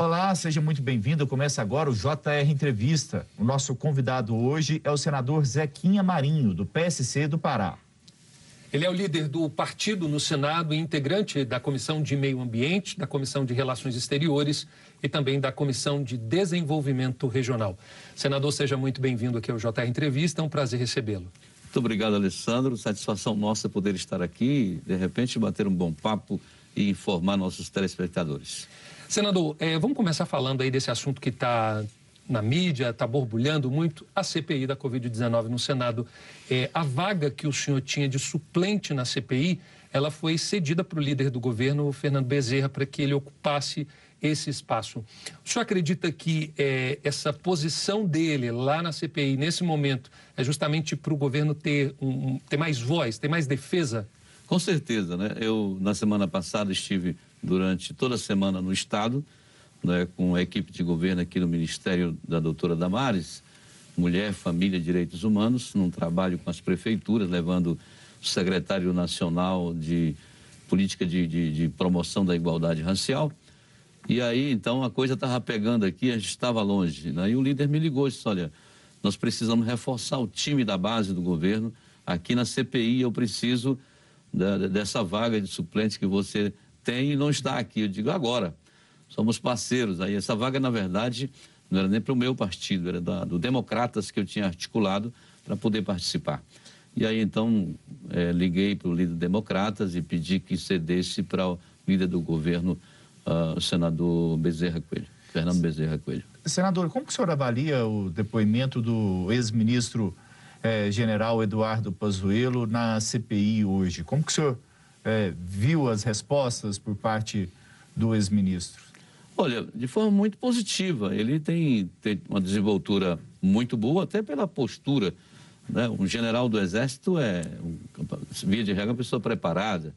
Olá, seja muito bem-vindo. Começa agora o JR Entrevista. O nosso convidado hoje é o senador Zequinha Marinho, do PSC do Pará. Ele é o líder do partido no Senado e integrante da Comissão de Meio Ambiente, da Comissão de Relações Exteriores e também da Comissão de Desenvolvimento Regional. Senador, seja muito bem-vindo aqui ao JR Entrevista. É um prazer recebê-lo. Muito obrigado, Alessandro. Satisfação nossa poder estar aqui, de repente bater um bom papo e informar nossos telespectadores. Senador, eh, vamos começar falando aí desse assunto que está na mídia, está borbulhando muito, a CPI da Covid-19 no Senado. É, a vaga que o senhor tinha de suplente na CPI, ela foi cedida para o líder do governo, Fernando Bezerra, para que ele ocupasse esse espaço. O senhor acredita que é, essa posição dele lá na CPI, nesse momento, é justamente para o governo ter, um, ter mais voz, ter mais defesa? Com certeza, né? Eu, na semana passada, estive durante toda a semana no Estado, né, com a equipe de governo aqui no Ministério da doutora Damares, Mulher, Família e Direitos Humanos, num trabalho com as prefeituras, levando o secretário nacional de política de, de, de promoção da igualdade racial. E aí, então, a coisa estava pegando aqui, a gente estava longe. Né? E o líder me ligou e disse, olha, nós precisamos reforçar o time da base do governo. Aqui na CPI eu preciso da, dessa vaga de suplente que você tem e não está aqui. Eu digo, agora somos parceiros. Aí essa vaga, na verdade, não era nem para o meu partido, era da, do Democratas que eu tinha articulado para poder participar. E aí então é, liguei para o líder Democratas e pedi que cedesse para o líder do governo, uh, o senador Bezerra Coelho, Fernando Bezerra Coelho. Senador, como que o senhor avalia o depoimento do ex-ministro eh, general Eduardo Pazuello na CPI hoje? Como que o senhor eh, viu as respostas por parte do ex-ministro? Olha, de forma muito positiva. Ele tem, tem uma desenvoltura muito boa, até pela postura. Né? Um general do Exército é, um, via de regra, uma pessoa preparada,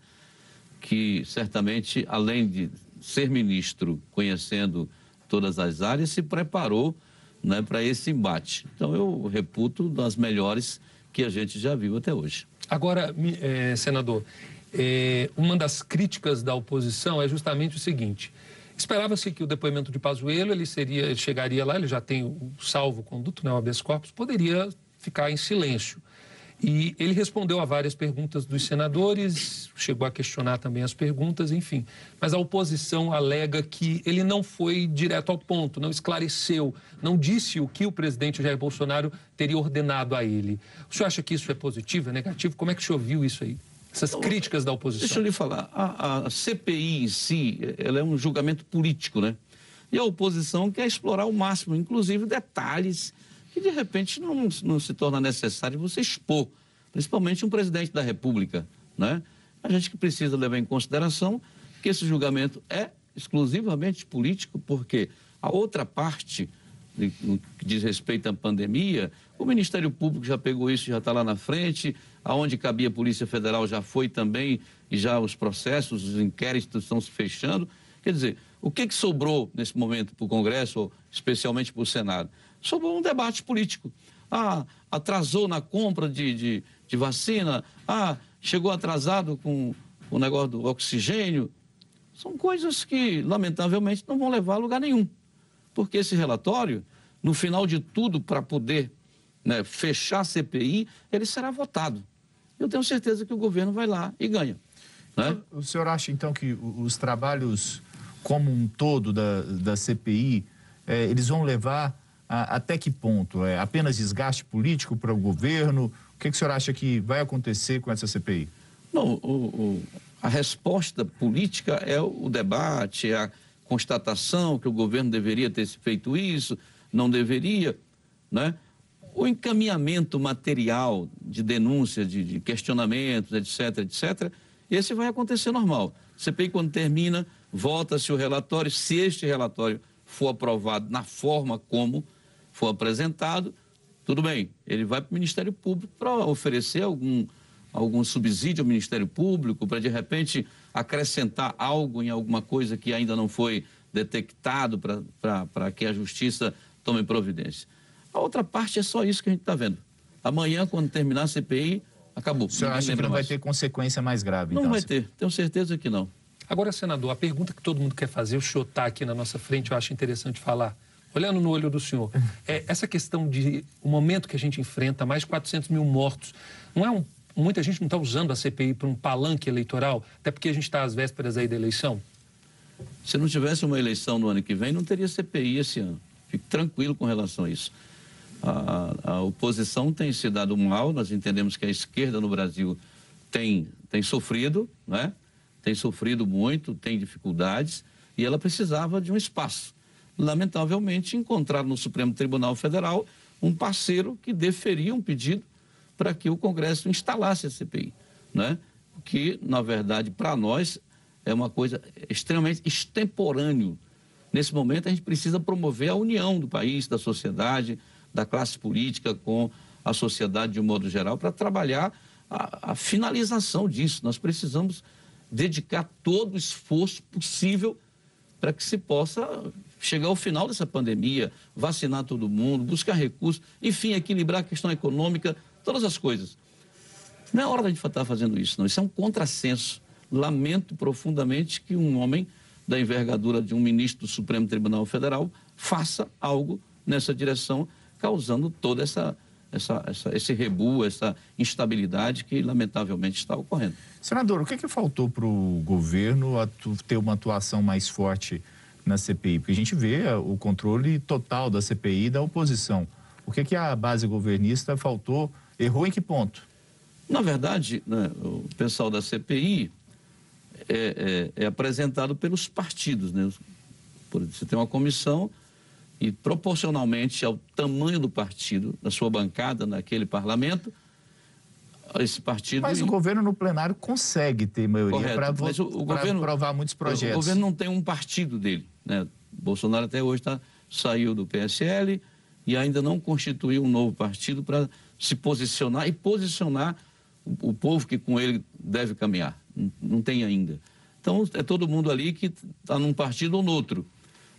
que certamente, além de ser ministro, conhecendo todas as áreas, se preparou né, para esse embate. Então, eu reputo das melhores que a gente já viu até hoje. Agora, é, senador, é, uma das críticas da oposição é justamente o seguinte: Esperava-se que o depoimento de Pazuello, ele seria, ele chegaria lá, ele já tem o salvo-conduto, né, o habeas corpus, poderia ficar em silêncio. E ele respondeu a várias perguntas dos senadores, chegou a questionar também as perguntas, enfim. Mas a oposição alega que ele não foi direto ao ponto, não esclareceu, não disse o que o presidente Jair Bolsonaro teria ordenado a ele. O senhor acha que isso é positivo, é negativo? Como é que o senhor viu isso aí? essas então, críticas da oposição? Deixa eu lhe falar, a, a, CPI em si, ela é um julgamento político, né? E a oposição quer explorar ao máximo, inclusive detalhes que de repente não, não se torna necessário você expor, principalmente um presidente da República, né? A gente que precisa levar em consideração que esse julgamento é exclusivamente político, porque a outra parte no que diz respeito à pandemia, o Ministério Público já pegou isso, já está lá na frente, aonde cabia a Polícia Federal já foi também, e já os processos, os inquéritos estão se fechando. Quer dizer, o que, que sobrou nesse momento para o Congresso, especialmente para o Senado? Sobrou um debate político. Ah, atrasou na compra de, de, de vacina, ah, chegou atrasado com o negócio do oxigênio. São coisas que, lamentavelmente, não vão levar a lugar nenhum porque esse relatório, no final de tudo, para poder né, fechar a CPI, ele será votado. Eu tenho certeza que o governo vai lá e ganha. Né? O senhor acha, então, que os trabalhos como um todo da, da CPI, é, eles vão levar a, até que ponto? É apenas desgaste político para o governo? O que, que o senhor acha que vai acontecer com essa CPI? Não, o, o, a resposta política é o debate, é a constatação que o governo deveria ter feito isso, não deveria, né? O encaminhamento material de denúncia, de, de questionamentos, etc, etc, esse vai acontecer normal. CPI, quando termina, volta-se o relatório. Se este relatório for aprovado na forma como for apresentado, tudo bem, ele vai para o Ministério Público para oferecer algum, algum subsídio ao Ministério Público, para de repente acrescentar algo em alguma coisa que ainda não foi detectado para que a justiça tome providência. A outra parte é só isso que a gente está vendo. Amanhã, quando terminar a CPI, acabou. O senhor acha que não mais. vai ter consequência mais grave? Não então, vai ter, tenho certeza que não. Agora, senador, a pergunta que todo mundo quer fazer, o senhor está aqui na nossa frente, eu acho interessante falar. Olhando no olho do senhor, é essa questão de o momento que a gente enfrenta, mais de 400 mil mortos, não é um, muita gente não está usando a CPI para um palanque eleitoral, até porque a gente está às vésperas aí da eleição? Se não tivesse uma eleição no ano que vem, não teria CPI esse ano. Fique tranquilo com relação a isso. A, a oposição tem se dado mal, nós entendemos que a esquerda no Brasil tem, tem sofrido, né? tem sofrido muito, tem dificuldades, e ela precisava de um espaço. Lamentavelmente, encontraram no Supremo Tribunal Federal um parceiro que deferia um pedido para que o Congresso instalasse a CPI, né? que, na verdade, para nós é uma coisa extremamente extemporâneo. Nesse momento, a gente precisa promover a união do país, da sociedade, da classe política com a sociedade de um modo geral, para trabalhar a, a, finalização disso. Nós precisamos dedicar todo o esforço possível para que se possa chegar ao final dessa pandemia, vacinar todo mundo, buscar recursos, enfim, equilibrar a questão econômica, todas as coisas. Não é hora de estar fazendo isso, não. Isso é um contrassenso. Lamento profundamente que um homem da envergadura de um ministro do Supremo Tribunal Federal faça algo nessa direção, causando toda essa, essa, essa, esse rebu, essa instabilidade que lamentavelmente está ocorrendo. Senador, o que, que faltou para o governo ter uma atuação mais forte na CPI? Porque a gente vê o controle total da CPI da oposição. O que, que a base governista faltou? Errou em que ponto? Na verdade, né, o pessoal da CPI é, é, é apresentado pelos partidos. Né? Você tem uma comissão e, proporcionalmente ao tamanho do partido, da sua bancada naquele parlamento, esse partido. Mas o governo no plenário consegue ter maioria para aprovar muitos projetos. O, governo não tem um partido dele. Né? Bolsonaro até hoje tá, saiu do PSL e ainda não constituiu um novo partido para se posicionar e posicionar o, o povo que com ele deve caminhar não tem ainda. Então, é todo mundo ali que está num partido ou no outro.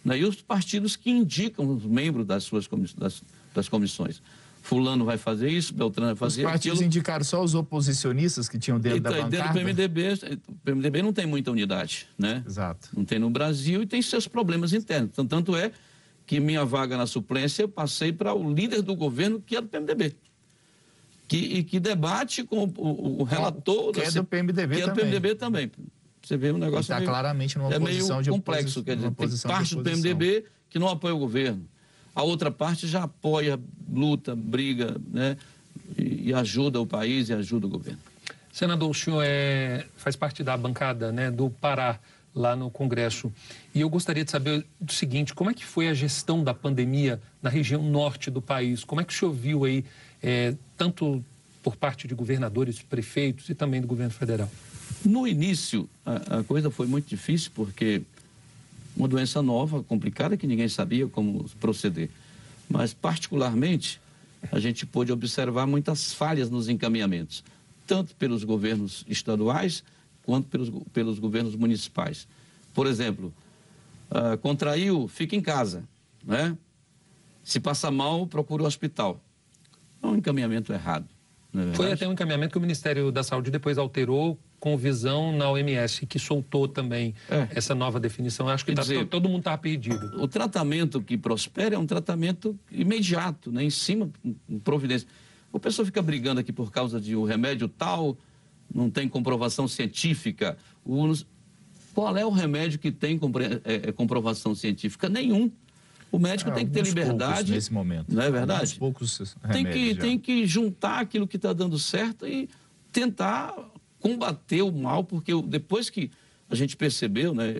Né? E os partidos que indicam os membros das suas das, das comissões. Fulano vai fazer isso, Beltrano vai fazer Os partidos aquilo. indicaram só os oposicionistas que tinham dentro então, da bancada? Dentro do PMDB, o PMDB não tem muita unidade, né? Exato. Não tem no Brasil e tem seus problemas internos. Então, tanto é que minha vaga na suplência eu passei para o líder do governo, que é do PMDB que, e que debate com o, o relator... Que é do PMDB que é do PMDB também. Você vê um negócio Está claramente numa é posição meio complexo, quer dizer, tem parte do PMDB que não apoia o governo. A outra parte já apoia, luta, briga, né? E, e ajuda o país e ajuda o governo. Senador, o senhor é, faz parte da bancada né, do Pará lá no Congresso. E eu gostaria de saber o seguinte, como é que foi a gestão da pandemia na região norte do país? Como é que o senhor viu aí é, tanto por parte de governadores, prefeitos e também do governo federal? No início, a, a, coisa foi muito difícil, porque uma doença nova, complicada, que ninguém sabia como proceder. Mas, particularmente, a gente pôde observar muitas falhas nos encaminhamentos, tanto pelos governos estaduais quanto pelos, pelos governos municipais. Por exemplo, uh, contraiu, fica em casa, né? Se passa mal, procura o hospital é um encaminhamento errado. É Foi até um encaminhamento que o Ministério da Saúde depois alterou com visão na OMS, que soltou também é. essa nova definição. Acho que tá, dizer, todo mundo está perdido. O tratamento que prospera é um tratamento imediato, né? em cima, em providência. O pessoal fica brigando aqui por causa de um remédio tal, não tem comprovação científica. Qual é o remédio que tem é, é, comprovação científica? Nenhum. O médico é, tem que ter liberdade. nesse momento. Não é verdade? poucos tem que, já. tem que juntar aquilo que está dando certo e tentar combater o mal, porque depois que a gente percebeu, né,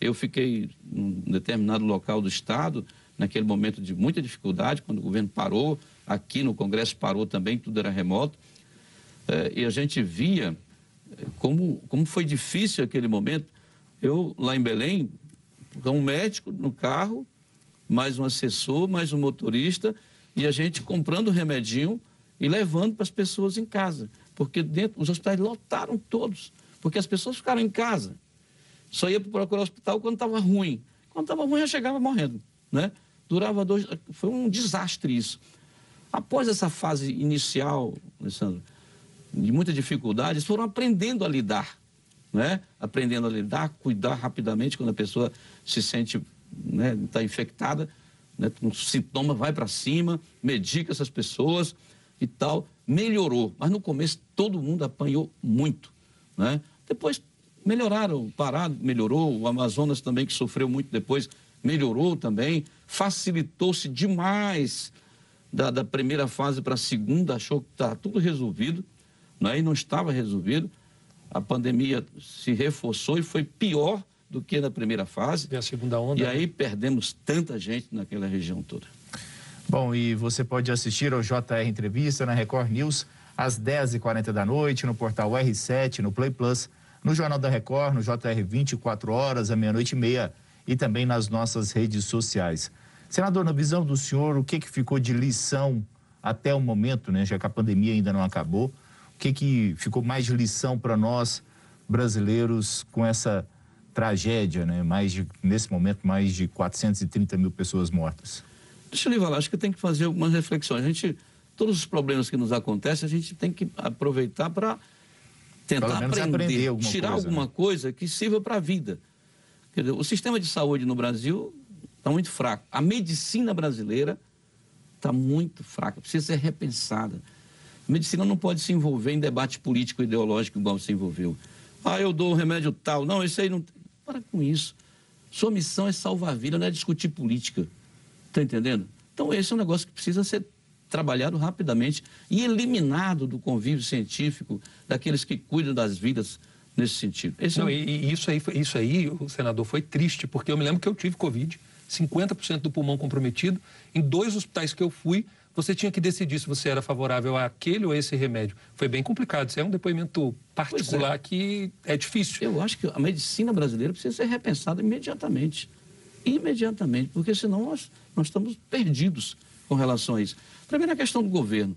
eu fiquei num determinado local do Estado, naquele momento de muita dificuldade, quando o governo parou, aqui no Congresso parou também, tudo era remoto, é, e a gente via como, como foi difícil aquele momento. Eu, lá em Belém, um médico no carro, mais um assessor, mais um motorista, e a gente comprando remedinho e levando para as pessoas em casa. Porque dentro, os hospitais lotaram todos, porque as pessoas ficaram em casa. Só ia procurar o hospital quando estava ruim. Quando estava ruim, já chegava morrendo. Né? Durava dois. Foi um desastre isso. Após essa fase inicial, Alessandro, de muita dificuldade, eles foram aprendendo a lidar né? aprendendo a lidar, cuidar rapidamente quando a pessoa se sente, está né, tá infectada, né, um sintoma vai para cima, medica essas pessoas e tal. Melhorou, mas no começo todo mundo apanhou muito. Né? Depois melhoraram, Pará melhorou, o Amazonas também, que sofreu muito depois, melhorou também, facilitou-se demais da, da, primeira fase para a segunda, achou que estava tudo resolvido, né? e não estava resolvido. A pandemia se reforçou e foi pior do que na primeira fase. E a segunda onda. E né? aí perdemos tanta gente naquela região toda. Bom, e você pode assistir ao JR Entrevista na Record News às 10h40 da noite, no portal R7, no Play Plus, no Jornal da Record, no JR 24 horas, à meia-noite e meia e também nas nossas redes sociais. Senador, na visão do senhor, o que, que ficou de lição até o momento, né, já que a pandemia ainda não acabou? O que, que ficou mais de lição para nós brasileiros com essa tragédia, né? Mais de, nesse momento, mais de 430 mil pessoas mortas. Deixa eu lhe falar, acho que tem que fazer algumas reflexões. A gente, todos os problemas que nos acontecem, a gente tem que aproveitar para tentar aprender, aprender alguma tirar coisa, alguma né? coisa que sirva para a vida. Dizer, o sistema de saúde no Brasil está muito fraco. A medicina brasileira está muito fraca, precisa ser repensada. A medicina não pode se envolver em debate político ideológico igual se envolveu. Ah, eu dou o remédio tal. Não, isso aí não. Para com isso. Sua missão é salvar a vida, não é discutir política. Está entendendo? Então, esse é um negócio que precisa ser trabalhado rapidamente e eliminado do convívio científico daqueles que cuidam das vidas nesse sentido. Esse não, é... e isso aí, isso aí, o senador, foi triste, porque eu me lembro que eu tive Covid, 50% do pulmão comprometido. Em dois hospitais que eu fui, você tinha que decidir se você era favorável àquele ou esse remédio. Foi bem complicado. Isso é um depoimento particular é. que é difícil. Eu acho que a medicina brasileira precisa ser repensada imediatamente. Imediatamente, porque senão nós, nós estamos perdidos com relação a isso. Primeiro, a questão do governo.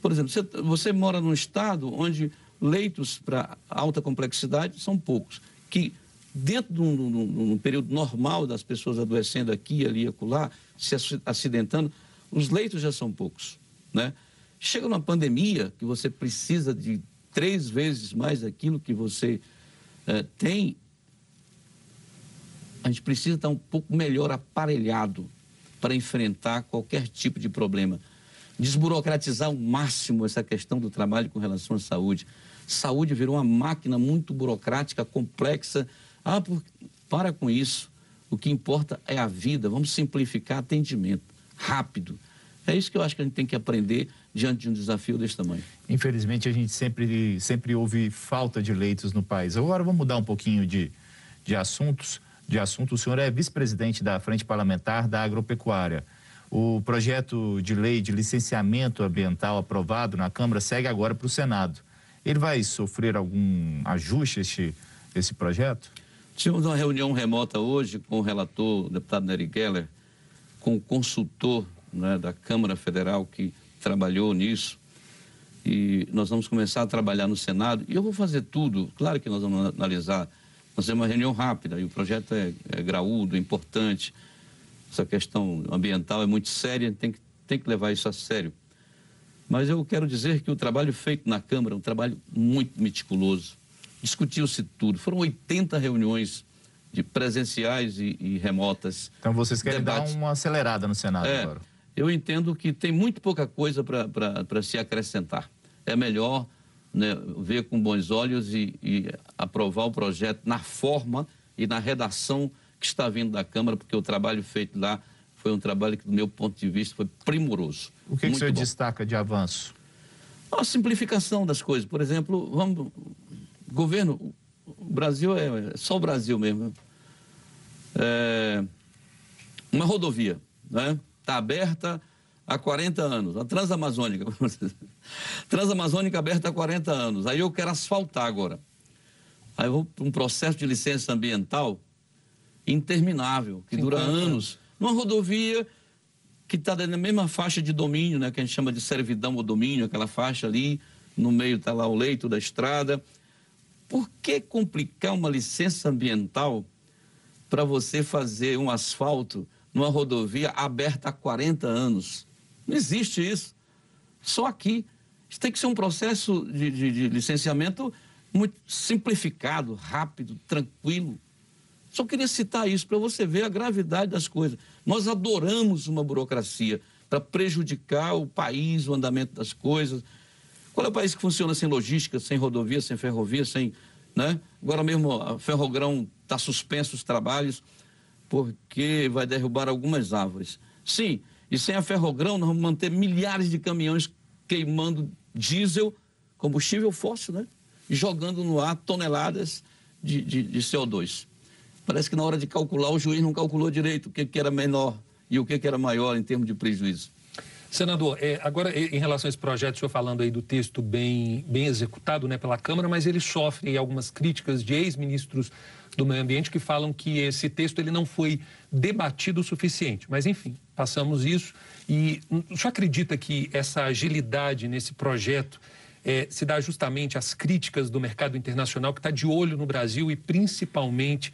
Por exemplo, você, você mora num estado onde leitos para alta complexidade são poucos, que dentro de um, de um, período normal das pessoas adoecendo aqui, ali acolá, se acidentando, os leitos já são poucos, né? Chega uma pandemia que você precisa de três vezes mais aquilo que você é, tem, a gente precisa estar um pouco melhor aparelhado para enfrentar qualquer tipo de problema. Desburocratizar ao máximo essa questão do trabalho com relação à saúde. Saúde virou uma máquina muito burocrática, complexa. Ah, por... para com isso. O que importa é a vida. Vamos simplificar atendimento rápido. É isso que eu acho que a gente tem que aprender diante de um desafio desse tamanho. Infelizmente, a gente sempre, sempre ouve falta de leitos no país. Agora, vamos mudar um pouquinho de, de assuntos. De assunto, o senhor é vice-presidente da Frente Parlamentar da Agropecuária. O projeto de lei de licenciamento ambiental aprovado na Câmara segue agora para o Senado. Ele vai sofrer algum ajuste, este, esse projeto? Tivemos uma reunião remota hoje com o relator, o deputado Nery Geller, com o consultor né, da Câmara Federal que trabalhou nisso. E nós vamos começar a trabalhar no Senado. E eu vou fazer tudo, claro que nós vamos analisar. Temos uma reunião rápida e o projeto é, é graúdo, é importante. Essa questão ambiental é muito séria, tem que, tem que levar isso a sério. Mas eu quero dizer que o trabalho feito na Câmara é um trabalho muito meticuloso. Discutiu-se tudo. Foram 80 reuniões de presenciais e, e remotas. Então vocês querem debates. dar uma acelerada no Senado é, agora? Eu entendo que tem muito pouca coisa para se acrescentar. É melhor né, ver com bons olhos e, e aprovar o projeto na forma e na redação que está vindo da Câmara, porque o trabalho feito lá foi um trabalho que, do meu ponto de vista, foi primoroso. O que, que o senhor bom. destaca de avanço? A simplificação das coisas. Por exemplo, vamos. Governo, o Brasil é, é só o Brasil mesmo. É, uma rodovia, né? Está aberta há 40 anos, a Transamazônica. Transamazônica aberta há 40 anos. Aí eu quero asfaltar agora. Aí eu vou para um processo de licença ambiental interminável, que dura anos. Numa rodovia que está na mesma faixa de domínio, né, que a gente chama de servidão ou domínio, aquela faixa ali, no meio está lá o leito da estrada. Por que complicar uma licença ambiental para você fazer um asfalto numa rodovia aberta há 40 anos? Não existe isso. Só aqui. Isso tem que ser um processo de, de, de licenciamento muito simplificado, rápido, tranquilo. Só queria citar isso para você ver a gravidade das coisas. Nós adoramos uma burocracia para prejudicar o país, o andamento das coisas. Qual é o país que funciona sem logística, sem rodovia, sem ferrovia, sem. Né? Agora mesmo a Ferrogrão está suspenso os trabalhos porque vai derrubar algumas árvores. Sim, e sem a Ferrogrão nós vamos manter milhares de caminhões queimando diesel, combustível fóssil, né? E jogando no ar toneladas de, de, de CO2. Parece que na hora de calcular o juiz não calculou direito o que, que era menor e o que, que era maior em termos de prejuízo. Senador, é, agora em relação a esse projeto, o senhor falando aí do texto bem, bem executado né, pela Câmara, mas ele sofre algumas críticas de ex-ministros do Meio Ambiente que falam que esse texto ele não foi debatido o suficiente. Mas, enfim, passamos isso. E o senhor acredita que essa agilidade nesse projeto é, se dá justamente às críticas do mercado internacional que está de olho no Brasil e principalmente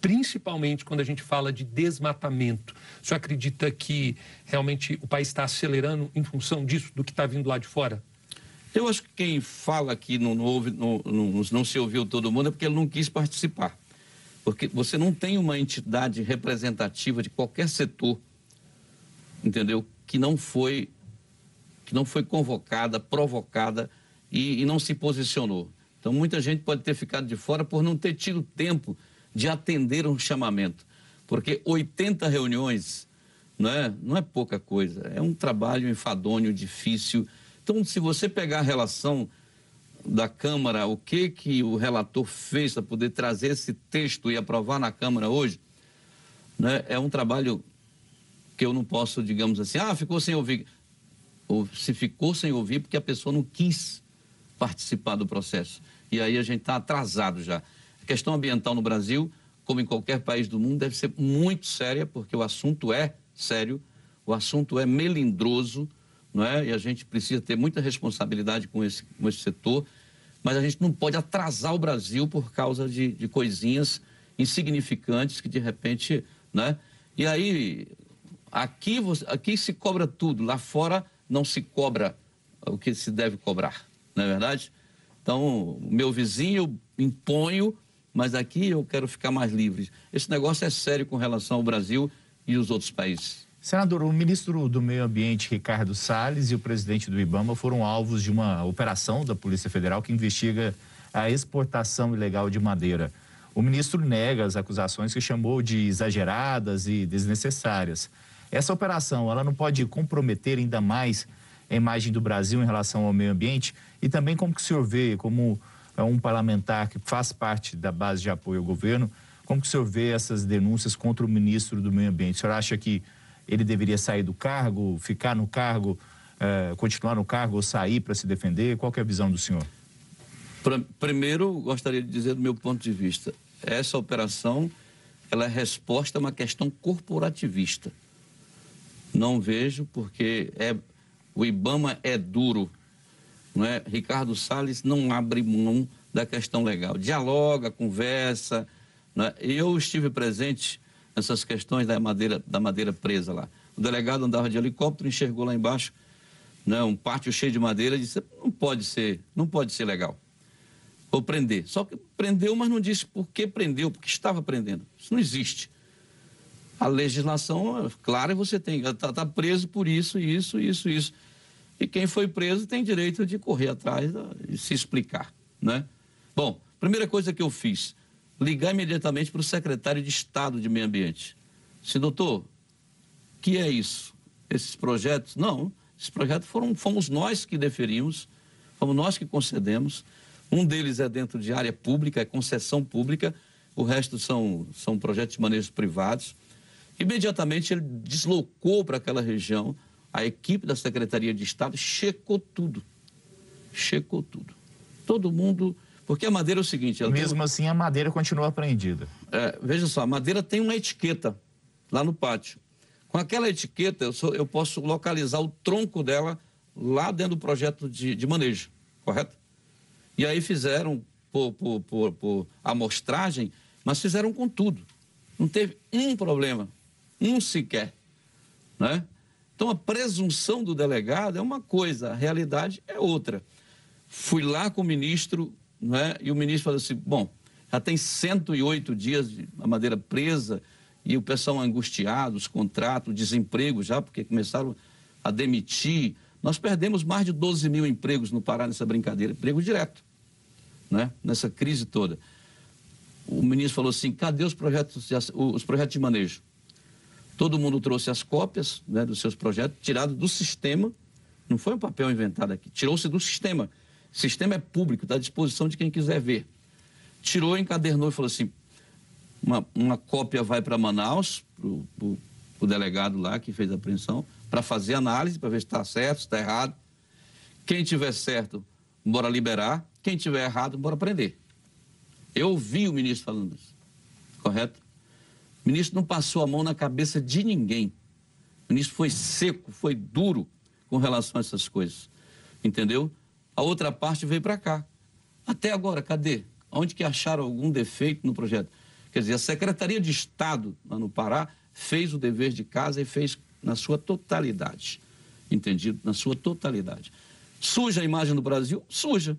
principalmente quando a gente fala de desmatamento. O senhor acredita que realmente o país está acelerando em função disso, do que está vindo lá de fora? Eu acho que quem fala que não, não, ouve, não, não, não se ouviu todo mundo é porque ele não quis participar. Porque você não tem uma entidade representativa de qualquer setor, entendeu? Que não foi, que não foi convocada, provocada e, e não se posicionou. Então, muita gente pode ter ficado de fora por não ter tido tempo de atender um chamamento. Porque 80 reuniões não é, não é pouca coisa, é um trabalho enfadonho, difícil. Então, se você pegar a relação da Câmara, o que, que o relator fez para poder trazer esse texto e aprovar na Câmara hoje, né, é um trabalho que eu não posso, digamos assim, ah, ficou sem ouvir. Ou se ficou sem ouvir porque a pessoa não quis participar do processo. E aí a gente está atrasado já. A questão ambiental no Brasil, como em qualquer país do mundo, deve ser muito séria, porque o assunto é sério, o assunto é melindroso, não é? E a gente precisa ter muita responsabilidade com esse, com esse setor, mas a gente não pode atrasar o Brasil por causa de, de coisinhas insignificantes que de repente, né? E aí, aqui, aqui se cobra tudo, lá fora não se cobra o que se deve cobrar, não é verdade? Então, meu vizinho, eu imponho mas aqui eu quero ficar mais livre. Esse negócio é sério com relação ao Brasil e os outros países. Senador, o ministro do Meio Ambiente, Ricardo Salles, e o presidente do IBAMA foram alvos de uma operação da Polícia Federal que investiga a exportação ilegal de madeira. O ministro nega as acusações que chamou de exageradas e desnecessárias. Essa operação, ela não pode comprometer ainda mais a imagem do Brasil em relação ao meio ambiente? E também como que o senhor vê, como é um parlamentar que faz parte da base de apoio ao governo. Como que o senhor vê essas denúncias contra o ministro do Meio Ambiente? O senhor acha que ele deveria sair do cargo, ficar no cargo, eh, continuar no cargo ou sair para se defender? Qual é a visão do senhor? Primeiro, gostaria de dizer do meu ponto de vista, essa operação ela é resposta a uma questão corporativista. Não vejo porque é, o IBAMA é duro não é? Ricardo Salles não abre mão da questão legal. Dialoga, conversa. É? Eu estive presente nessas questões da madeira, da madeira presa lá. O delegado andava de helicóptero, enxergou lá embaixo né, um pátio cheio de madeira e disse, não pode ser, não pode ser legal. Vou prender. Só que prendeu, mas não disse por que prendeu, porque estava prendendo. Isso não existe. A legislação é clara e você tem, está tá preso por isso, isso, isso, isso. E quem foi preso tem direito de correr atrás e se explicar, né? Bom, primeira coisa que eu fiz, ligar imediatamente para o secretário de Estado de Meio Ambiente. Se doutor, que é isso? Esses projetos? Não, esses projetos foram, fomos nós que deferimos, fomos nós que concedemos. Um deles é dentro de área pública, é concessão pública, o resto são, são projetos de manejos privados. Imediatamente ele deslocou para aquela região a equipe da Secretaria de Estado checou tudo. Checou tudo. Todo mundo. Porque a madeira é o seguinte. Mesmo tem... assim, a madeira continua apreendida. É, veja só, a madeira tem uma etiqueta lá no pátio. Com aquela etiqueta, eu, sou, eu posso localizar o tronco dela lá dentro do projeto de, de manejo, correto? E aí fizeram por, por, por, por amostragem, mas fizeram com tudo. Não teve um problema, um sequer. Né? Então, a presunção do delegado é uma coisa, a realidade é outra. Fui lá com o ministro, não é? e o ministro falou assim, bom, já tem 108 dias de a madeira presa e o pessoal angustiado, os contratos, desemprego já, porque começaram a demitir. Nós perdemos mais de 12 mil empregos no Pará nessa brincadeira, emprego direto, né? nessa crise toda. O ministro falou assim, cadê os projetos, os projetos de manejo? Todo mundo trouxe as cópias né, dos seus projetos, tirado do sistema, não foi um papel inventado aqui, tirou-se do sistema. O sistema é público, está à disposição de quem quiser ver. Tirou, encadernou e falou assim: uma, uma cópia vai para Manaus, para o delegado lá que fez a apreensão, para fazer análise, para ver se está certo, se está errado. Quem tiver certo, bora liberar. Quem tiver errado, bora prender. Eu ouvi o ministro falando isso, correto? O ministro não passou a mão na cabeça de ninguém. O ministro foi seco, foi duro com relação a essas coisas. Entendeu? A outra parte veio para cá. Até agora, cadê? Onde que acharam algum defeito no projeto? Quer dizer, a Secretaria de Estado lá no Pará fez o dever de casa e fez na sua totalidade. Entendido? Na sua totalidade. Suja a imagem do Brasil? Suja.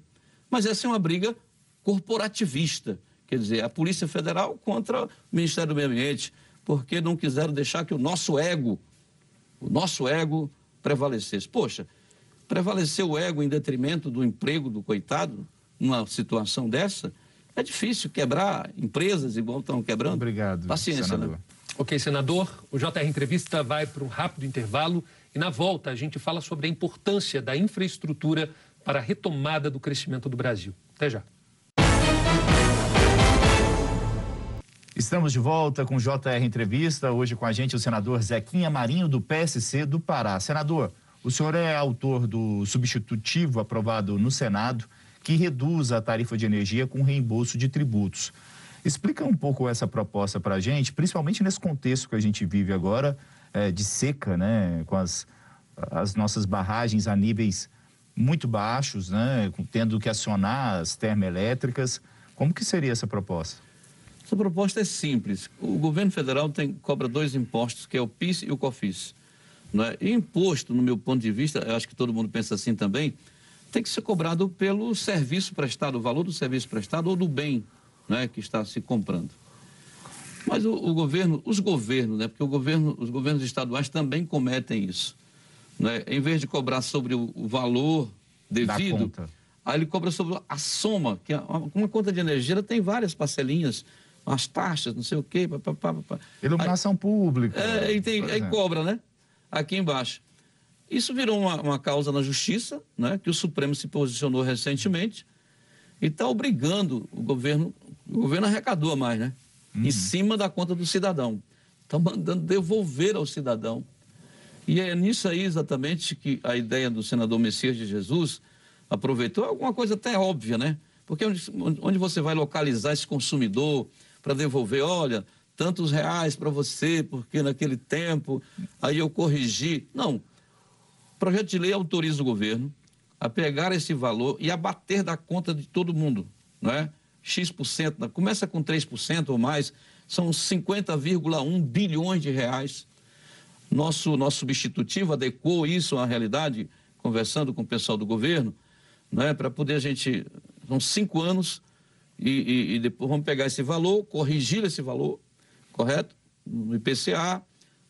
Mas essa é uma briga corporativista. Quer dizer, a Polícia Federal contra o Ministério do Meio Ambiente, porque não quiseram deixar que o nosso ego, o nosso ego prevalecesse. Poxa, prevalecer o ego em detrimento do emprego do coitado, numa situação dessa, é difícil quebrar empresas igual estão quebrando. Obrigado. Paciência, né? senador. né? Ok, senador. O JR Entrevista vai para um rápido intervalo e na volta a gente fala sobre a importância da infraestrutura para a retomada do crescimento do Brasil. Até já. Estamos de volta com o JR Entrevista. Hoje com a gente o senador Zequinha Marinho, do PSC do Pará. Senador, o senhor é autor do substitutivo aprovado no Senado que reduz a tarifa de energia com reembolso de tributos. Explica um pouco essa proposta para a gente, principalmente nesse contexto que a gente vive agora é, de seca, né, com as, as nossas barragens a níveis muito baixos, né, tendo que acionar as termoelétricas. Como que seria essa proposta? Essa proposta é simples. O governo federal tem, cobra dois impostos, que é o PIS e o COFIS. Né? E imposto, no meu ponto de vista, eu acho que todo mundo pensa assim também, tem que ser cobrado pelo serviço prestado, o valor do serviço prestado ou do bem né, que está se comprando. Mas o, o, governo, os governos, né, porque o governo, os governos estaduais também cometem isso. Né? Em vez de cobrar sobre o, o valor devido, aí ele cobra sobre a soma, que uma, uma conta de energia tem várias parcelinhas as taxas, não sei o quê. Pá, pá, pá, Iluminação aí, pública. É, e tem, aí cobra, né? Aqui embaixo. Isso virou uma, uma, causa na justiça, né? Que o Supremo se posicionou recentemente e está obrigando o governo, o governo arrecadou mais, né? Uhum. Em cima da conta do cidadão. Está mandando devolver ao cidadão. E é nisso aí exatamente que a ideia do senador Messias de Jesus aproveitou, alguma coisa até óbvia, né? Porque onde, onde você vai localizar esse consumidor, para devolver, olha, tantos reais para você, porque naquele tempo, aí eu corrigi. Não. O projeto de lei autoriza o governo a pegar esse valor e abater da conta de todo mundo, não é? X%, começa com 3% ou mais, são 50,1 bilhões de reais. Nosso, nosso substitutivo adequou isso à realidade, conversando com o pessoal do governo, não é? para poder a gente. São cinco anos e, e, e depois vamos pegar esse valor, corrigir esse valor, correto? No IPCA,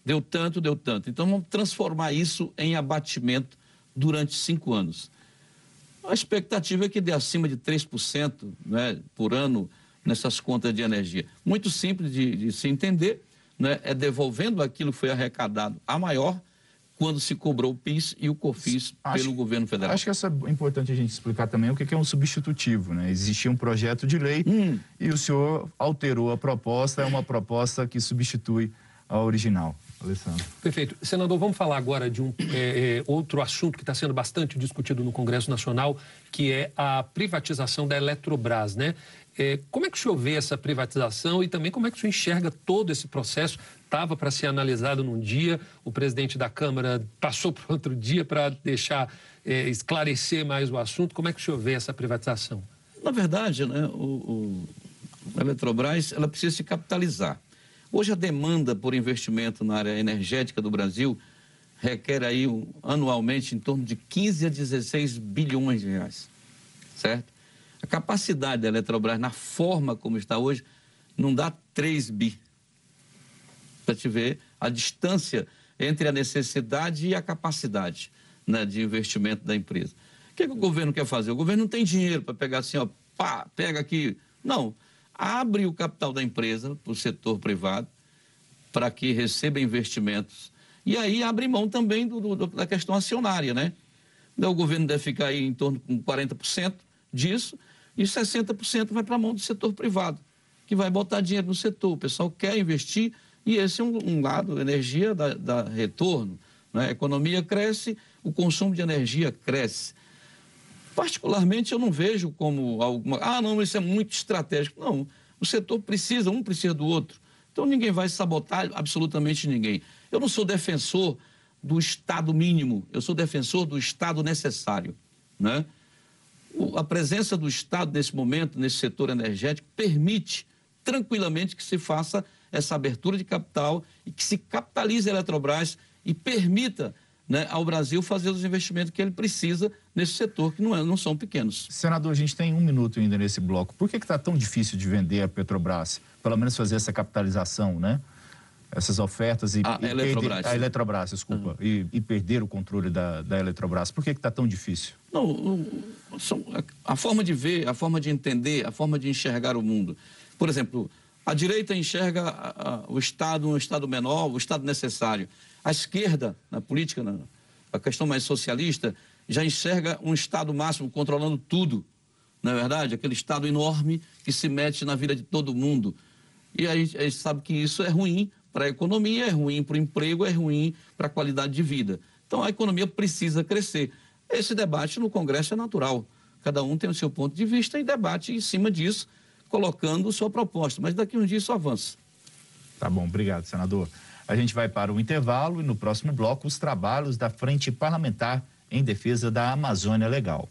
deu tanto, deu tanto. Então vamos transformar isso em abatimento durante cinco anos. A expectativa é que dê acima de 3% né, por ano nessas contas de energia. Muito simples de, de se entender, né, é devolvendo aquilo que foi arrecadado a maior quando se cobrou o PIS e o COFIS acho, pelo governo federal. Acho que essa é importante a gente explicar também o que é um substitutivo. Né? Existia um projeto de lei hum. e o senhor alterou a proposta, é uma proposta que substitui a original. Alessandro. Perfeito. Senador, vamos falar agora de um é, é, outro assunto que está sendo bastante discutido no Congresso Nacional, que é a privatização da Eletrobras, né? É, como é que o senhor vê essa privatização e também como é que o senhor enxerga todo esse processo? Estava para ser analisado num dia, o presidente da Câmara passou para outro dia para deixar é, esclarecer mais o assunto. Como é que o senhor vê essa privatização? Na verdade, né, o, o, a Eletrobras ela precisa se capitalizar. Hoje a demanda por investimento na área energética do Brasil requer aí anualmente em torno de 15 a 16 bilhões de reais, certo? A capacidade da Eletrobras, na forma como está hoje, não dá 3 bi. Para te ver a distância entre a necessidade e a capacidade né, de investimento da empresa. O que, é que o governo quer fazer? O governo não tem dinheiro para pegar assim, ó, pá, pega aqui. Não. Abre o capital da empresa para o setor privado, para que receba investimentos. E aí abre mão também do, do, da questão acionária, né? Então, o governo deve ficar aí em torno de 40% disso e 60% vai para a mão do setor privado, que vai botar dinheiro no setor. O pessoal quer investir e esse é um, um lado, energia dá, retorno. Né? A economia cresce, o consumo de energia cresce. Particularmente, eu não vejo como alguma. Ah, não, isso é muito estratégico. Não, o setor precisa, um precisa do outro. Então, ninguém vai sabotar absolutamente ninguém. Eu não sou defensor do Estado mínimo, eu sou defensor do Estado necessário. Né? A presença do Estado nesse momento, nesse setor energético, permite tranquilamente que se faça essa abertura de capital e que se capitalize a Eletrobras e permita né, ao Brasil fazer os investimentos que ele precisa nesse setor, que não, é, não são pequenos. Senador, a gente tem um minuto ainda nesse bloco. Por que está tão difícil de vender a Petrobras? Pelo menos fazer essa capitalização, né? Essas ofertas e, a e Eletrobras. Perder, a Eletrobras, desculpa, uhum. e, e, perder o controle da, da Eletrobras. Por que está tão difícil? Não, não a, a forma de ver, a forma de entender, a forma de enxergar o mundo. Por exemplo, a direita enxerga a, a, o Estado um Estado menor, o Estado necessário. A esquerda, na política, na, a questão mais socialista, já enxerga um Estado máximo controlando tudo. Não é verdade? Aquele Estado enorme que se mete na vida de todo mundo. E aí a gente sabe que isso é ruim para a economia, é ruim para o emprego, é ruim para a qualidade de vida. Então a economia precisa crescer. Esse debate no Congresso é natural. Cada um tem o seu ponto de vista e debate em cima disso, colocando sua proposta. Mas daqui a um dia isso avança. Tá bom, obrigado, senador. A gente vai para o intervalo e no próximo bloco os trabalhos da Frente Parlamentar em defesa da Amazônia Legal.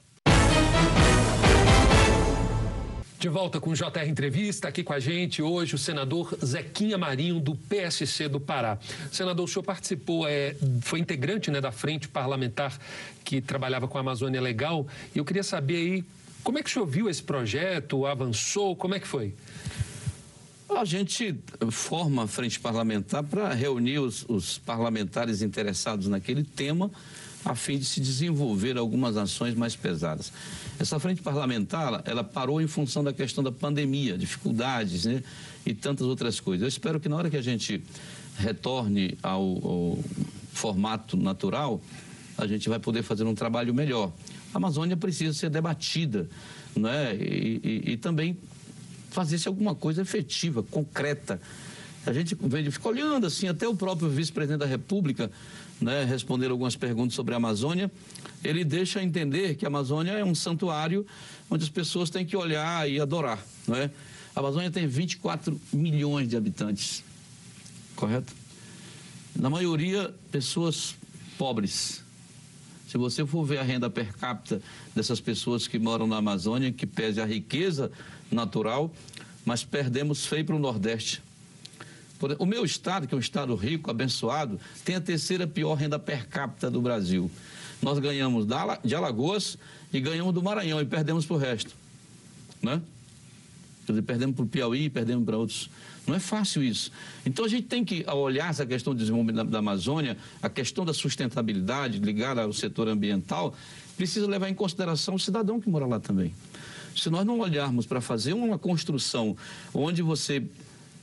De volta com o JR Entrevista, aqui com a gente hoje o senador Zequinha Marinho, do PSC do Pará. Senador, o senhor participou, é, foi integrante né, da frente parlamentar que trabalhava com a Amazônia Legal, e eu queria saber aí como é que o senhor viu esse projeto, avançou, como é que foi? A gente forma a frente parlamentar para reunir os, os, parlamentares interessados naquele tema, a fim de se desenvolver algumas ações mais pesadas. Essa frente parlamentar, ela parou em função da questão da pandemia, dificuldades, né? E tantas outras coisas. Eu espero que na hora que a gente retorne ao, ao formato natural, a gente vai poder fazer um trabalho melhor. A Amazônia precisa ser debatida, não é? e, e, e também fazer-se alguma coisa efetiva, concreta. A gente fica olhando assim, até o próprio vice-presidente da República, né, responder algumas perguntas sobre a Amazônia, ele deixa entender que a Amazônia é um santuário onde as pessoas têm que olhar e adorar, não é? A Amazônia tem 24 milhões de habitantes, correto? Na maioria, pessoas pobres. Se você for ver a renda per capita dessas pessoas que moram na Amazônia, que pese a riqueza natural, mas perdemos feio para o Nordeste. O meu estado, que é um estado rico, abençoado, tem a terceira pior renda per capita do Brasil. Nós ganhamos de Alagoas e ganhamos do Maranhão e perdemos para o resto. Né? Quer dizer, perdemos para o Piauí, perdemos para outros. Não é fácil isso. Então a gente tem que olhar essa questão do desenvolvimento da Amazônia, a questão da sustentabilidade ligada ao setor ambiental, precisa levar em consideração o cidadão que mora lá também. Se nós não olharmos para fazer uma construção onde você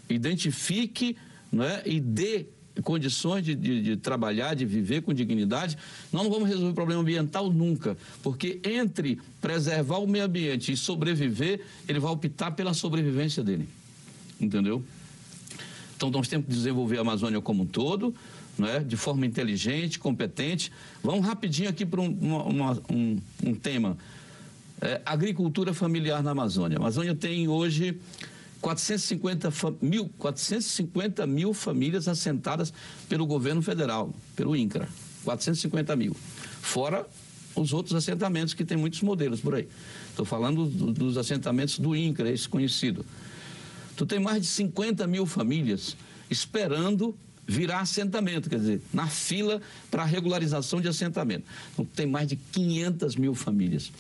identifique né, e dê condições de, de, de, trabalhar, de viver com dignidade, nós não vamos resolver o problema ambiental nunca, porque entre preservar o meio ambiente e sobreviver, ele vai optar pela sobrevivência dele, entendeu? Então nós temos que desenvolver a Amazônia como um todo, né, de forma inteligente, competente. Vamos rapidinho aqui para um, um, um tema é, agricultura familiar na Amazônia. A Amazônia tem hoje 450 mil, 450 mil famílias assentadas pelo governo federal, pelo INCRA. 450 mil. Fora os outros assentamentos que tem muitos modelos por aí. Estou falando do, dos assentamentos do INCRA, esse conhecido. Tu tem mais de 50 mil famílias esperando virar assentamento, quer dizer, na fila para regularização de assentamento. Então, tem mais de 500 mil famílias.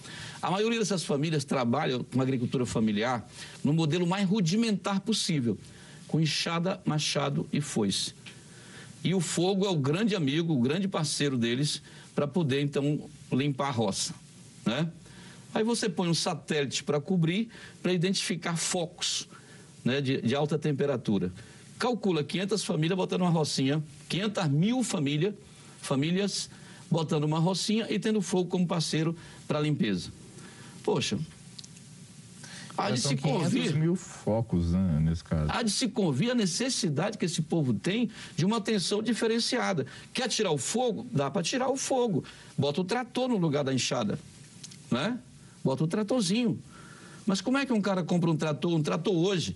A maioria dessas famílias trabalham com agricultura familiar no modelo mais rudimentar possível, com enxada, machado e foice. E o fogo é o grande amigo, o grande parceiro deles para poder, então, limpar a roça. Né? Aí você põe um satélite para cobrir, para identificar focos né, de, de alta temperatura calcula 500 famílias botando uma rocinha, 500 mil família, famílias botando uma rocinha e tendo fogo como parceiro para limpeza. Poxa, há de se convir mil focos né, nesse caso. Há de se convir a necessidade que esse povo tem de uma atenção diferenciada. Quer tirar o fogo? Dá para tirar o fogo. Bota o trator no lugar da enxada, né? Bota o tratorzinho. Mas como é que um cara compra um trator, um trator hoje,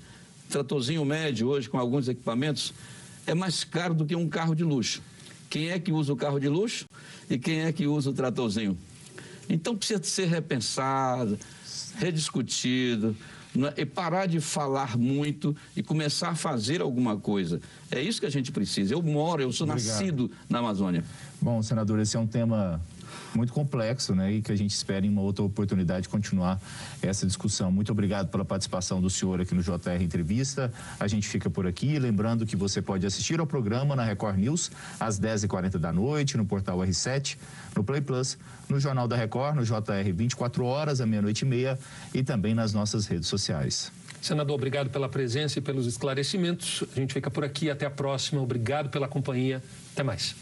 tratorzinho médio hoje, com alguns equipamentos, é mais caro do que um carro de luxo. Quem é que usa o carro de luxo e quem é que usa o tratorzinho? Então precisa ser repensado, rediscutido, é? e parar de falar muito e começar a fazer alguma coisa. É isso que a gente precisa. Eu moro, eu sou Obrigado. nascido na Amazônia. Bom, senador, esse é um tema muito complexo, né? E que a gente espera em uma outra oportunidade continuar essa discussão. Muito obrigado pela participação do senhor aqui no JR Entrevista. A gente fica por aqui. Lembrando que você pode assistir ao programa na Record News às 10h40 da noite, no portal R7, no Play Plus, no Jornal da Record, no JR 24 horas, à meia-noite e meia e também nas nossas redes sociais. Senador, obrigado pela presença e pelos esclarecimentos. A gente fica por aqui. Até a próxima. Obrigado pela companhia. Até mais.